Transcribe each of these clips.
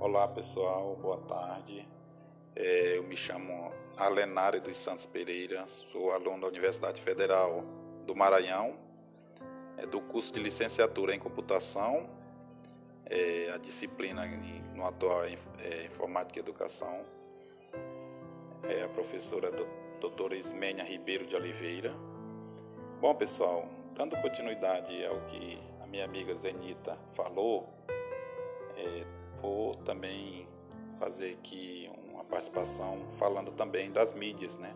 Olá pessoal, boa tarde. É, eu me chamo Alenário dos Santos Pereira, sou aluno da Universidade Federal do Maranhão, é, do curso de licenciatura em computação, é, a disciplina no atual é, Informática e Educação. É a professora do, doutora Ismênia Ribeiro de Oliveira. Bom pessoal, dando continuidade ao que a minha amiga Zenita falou, é, vou também fazer aqui uma participação falando também das mídias, né?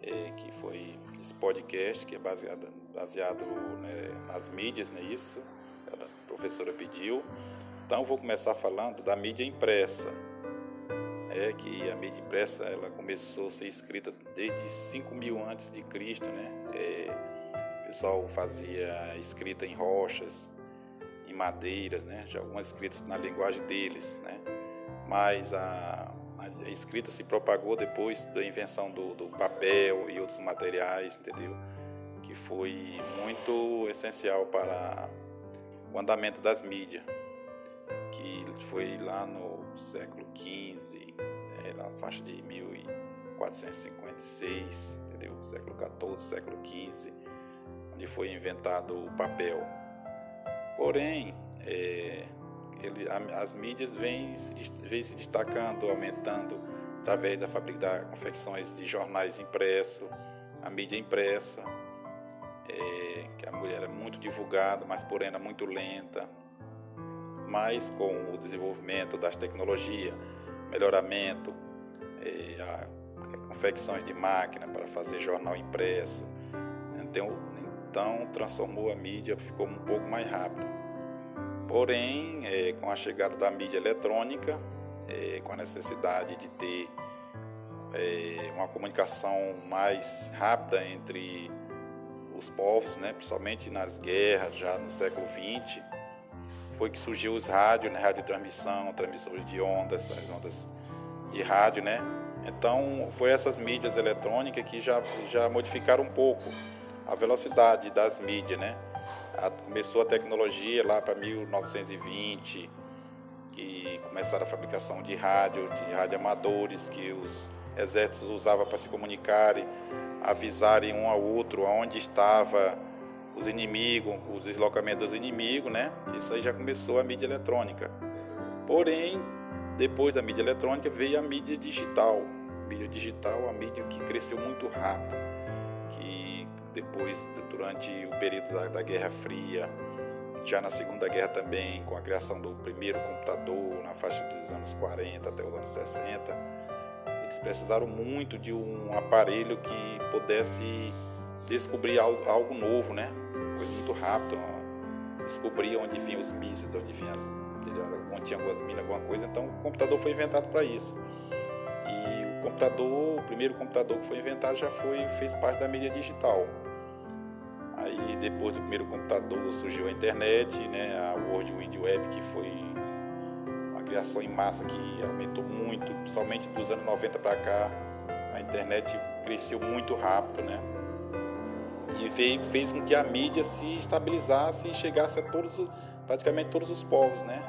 É, que foi esse podcast que é baseado, baseado né, nas mídias, né? Isso, a professora pediu. Então vou começar falando da mídia impressa. É que a mídia impressa ela começou a ser escrita desde 5 mil antes de Cristo, né? É, o pessoal fazia escrita em rochas, em madeiras, né? Já algumas escritas na linguagem deles, né? Mas a, a escrita se propagou depois da invenção do, do papel e outros materiais, entendeu? Que foi muito essencial para o andamento das mídias, que foi lá no século XV, é, na faixa de 1456, entendeu? Século XIV, século XV, onde foi inventado o papel. Porém, é, ele, as mídias vêm se, vêm se destacando, aumentando através da da confecções de jornais impressos, a mídia impressa, é, que a mulher é muito divulgada, mas porém é muito lenta. Mas com o desenvolvimento das tecnologias, melhoramento, é, a, a confecções de máquina para fazer jornal impresso, então, então transformou a mídia, ficou um pouco mais rápido. Porém, é, com a chegada da mídia eletrônica, é, com a necessidade de ter é, uma comunicação mais rápida entre os povos, né, principalmente nas guerras, já no século XX, foi que surgiu os rádios, né, radiotransmissão, transmissores de ondas, as ondas de rádio, né? Então, foi essas mídias eletrônicas que já, já modificaram um pouco a velocidade das mídias, né? A, começou a tecnologia lá para 1920, que começaram a fabricação de rádio, de radioamadores que os exércitos usavam para se comunicarem, avisarem um ao outro aonde estava os inimigos, os deslocamentos dos inimigos, né? Isso aí já começou a mídia eletrônica. Porém, depois da mídia eletrônica veio a mídia digital. A mídia digital, a mídia que cresceu muito rápido, que depois, durante o período da, da Guerra Fria, já na Segunda Guerra também, com a criação do primeiro computador na faixa dos anos 40 até os anos 60, eles precisaram muito de um aparelho que pudesse descobrir algo, algo novo, né? Coisa muito rápido, descobrir onde vinham os mísseis, onde vinha as, onde tinha algumas minas, alguma coisa. Então, o computador foi inventado para isso. E o computador, o primeiro computador que foi inventado já foi fez parte da mídia digital. Aí depois do primeiro computador surgiu a internet, né, a World Wide Web, que foi uma criação em massa que aumentou muito, somente dos anos 90 para cá, a internet cresceu muito rápido, né? E veio, fez com que a mídia se estabilizasse e chegasse a todos, praticamente todos os povos, né?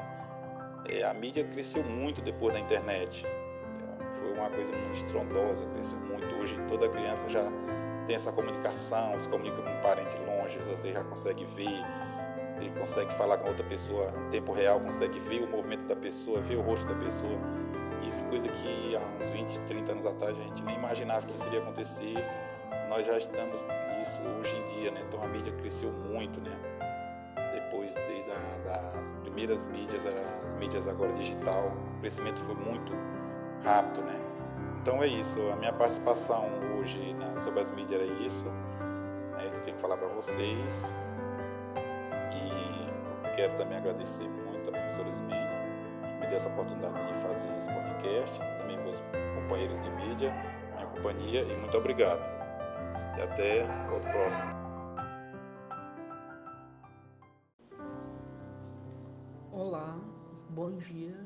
É, a mídia cresceu muito depois da internet. Foi uma coisa muito estrondosa, cresceu muito. Hoje toda criança já tem essa comunicação, se comunica com um parente longe, você já consegue ver, você consegue falar com outra pessoa em tempo real, consegue ver o movimento da pessoa, ver o rosto da pessoa. Isso coisa que há uns 20, 30 anos atrás a gente nem imaginava que isso iria acontecer. Nós já estamos isso hoje em dia, né? Então a mídia cresceu muito, né? Depois de, da, das primeiras mídias, as mídias agora digital, o crescimento foi muito rápido, né? Então é isso, a minha participação hoje né, sobre as mídias é isso é, que eu tenho que falar para vocês. E quero também agradecer muito a professora Ismênia, que me deu essa oportunidade de fazer esse podcast, também meus companheiros de mídia, minha companhia, e muito obrigado. E até o próximo. Olá, bom dia.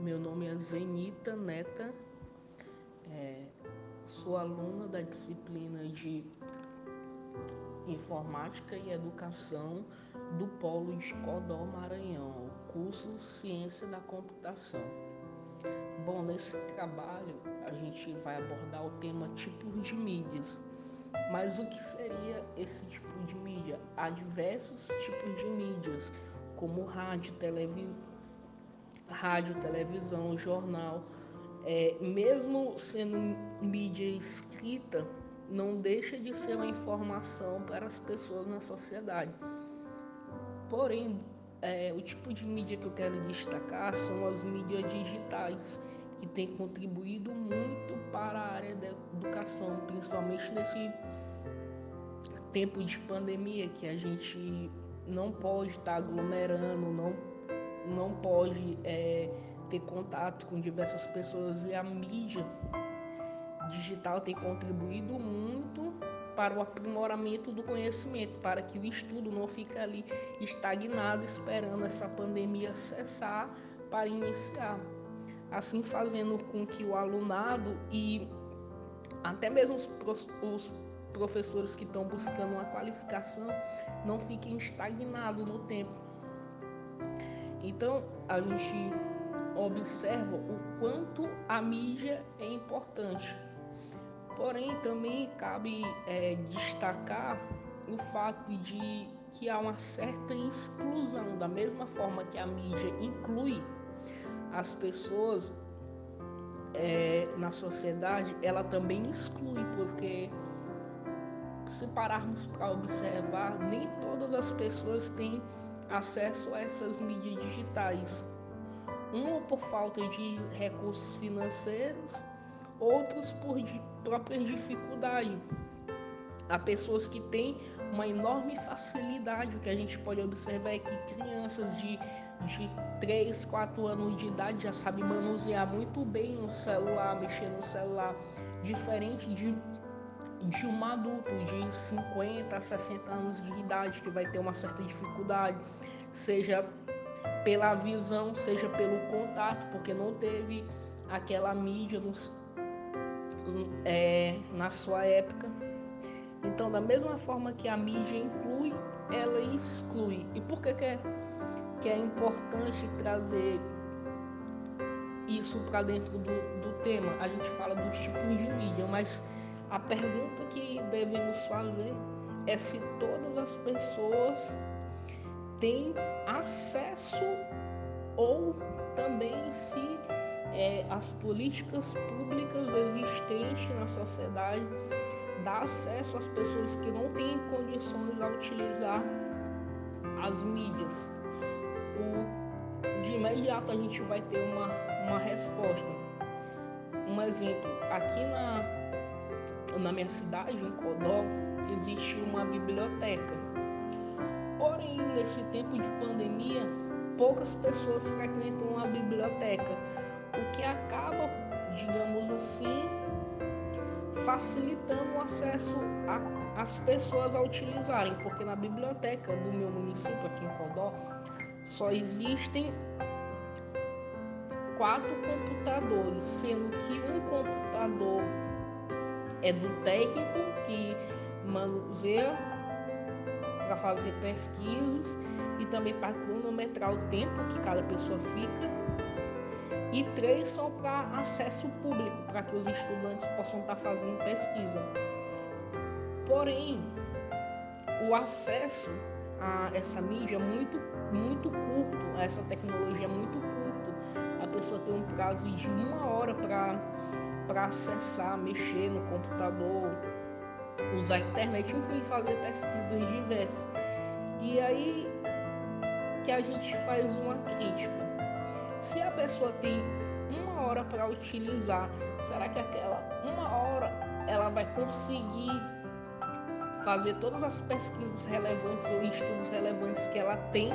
Meu nome é Zenita Neta sou aluna da disciplina de Informática e Educação do Polo Escodó Maranhão, curso Ciência da Computação. Bom, nesse trabalho a gente vai abordar o tema tipos de mídias. Mas o que seria esse tipo de mídia? Há diversos tipos de mídias, como rádio, televi... rádio televisão, jornal. É, mesmo sendo mídia escrita, não deixa de ser uma informação para as pessoas na sociedade. Porém, é, o tipo de mídia que eu quero destacar são as mídias digitais, que têm contribuído muito para a área da educação, principalmente nesse tempo de pandemia que a gente não pode estar aglomerando, não, não pode é, ter contato com diversas pessoas e a mídia digital tem contribuído muito para o aprimoramento do conhecimento, para que o estudo não fique ali estagnado esperando essa pandemia cessar para iniciar. Assim fazendo com que o alunado e até mesmo os, os professores que estão buscando uma qualificação não fiquem estagnados no tempo. Então a gente observa o quanto a mídia é importante. Porém, também cabe é, destacar o fato de que há uma certa exclusão, da mesma forma que a mídia inclui as pessoas é, na sociedade, ela também exclui, porque se pararmos para observar, nem todas as pessoas têm acesso a essas mídias digitais. Uma por falta de recursos financeiros, outros por próprias dificuldades. Há pessoas que têm uma enorme facilidade. O que a gente pode observar é que crianças de, de 3, 4 anos de idade já sabem manusear muito bem o celular, mexer no celular, diferente de, de um adulto de 50, 60 anos de idade que vai ter uma certa dificuldade, seja pela visão, seja pelo contato, porque não teve aquela mídia nos é, na sua época. Então, da mesma forma que a mídia inclui, ela exclui. E por que, que, é, que é importante trazer isso para dentro do, do tema? A gente fala dos tipos de mídia, mas a pergunta que devemos fazer é se todas as pessoas têm acesso ou também se é, as políticas públicas existentes na sociedade dá acesso às pessoas que não têm condições a utilizar as mídias. O, de imediato a gente vai ter uma, uma resposta. Um exemplo, aqui na, na minha cidade, em Codó, existe uma biblioteca. Porém, nesse tempo de pandemia, poucas pessoas frequentam a biblioteca o que acaba, digamos assim, facilitando o acesso às pessoas a utilizarem, porque na biblioteca do meu município aqui em Codó só existem quatro computadores, sendo que um computador é do técnico que manuseia para fazer pesquisas e também para cronometrar o tempo que cada pessoa fica e três são para acesso público, para que os estudantes possam estar fazendo pesquisa. Porém, o acesso a essa mídia é muito, muito curto, a essa tecnologia é muito curto. A pessoa tem um prazo de uma hora para acessar, mexer no computador, usar a internet, enfim, fazer pesquisas diversas. E aí que a gente faz uma crítica se a pessoa tem uma hora para utilizar, será que aquela uma hora ela vai conseguir fazer todas as pesquisas relevantes ou estudos relevantes que ela tem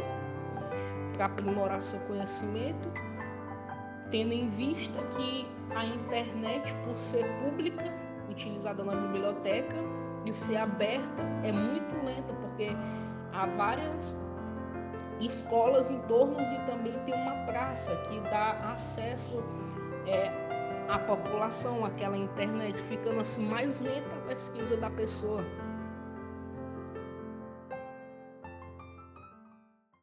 para aprimorar seu conhecimento, tendo em vista que a internet, por ser pública, utilizada na biblioteca e ser aberta, é muito lenta, porque há várias escolas em torno e também tem uma praça que dá acesso é, à população, àquela internet, ficando assim mais lenta a pesquisa da pessoa.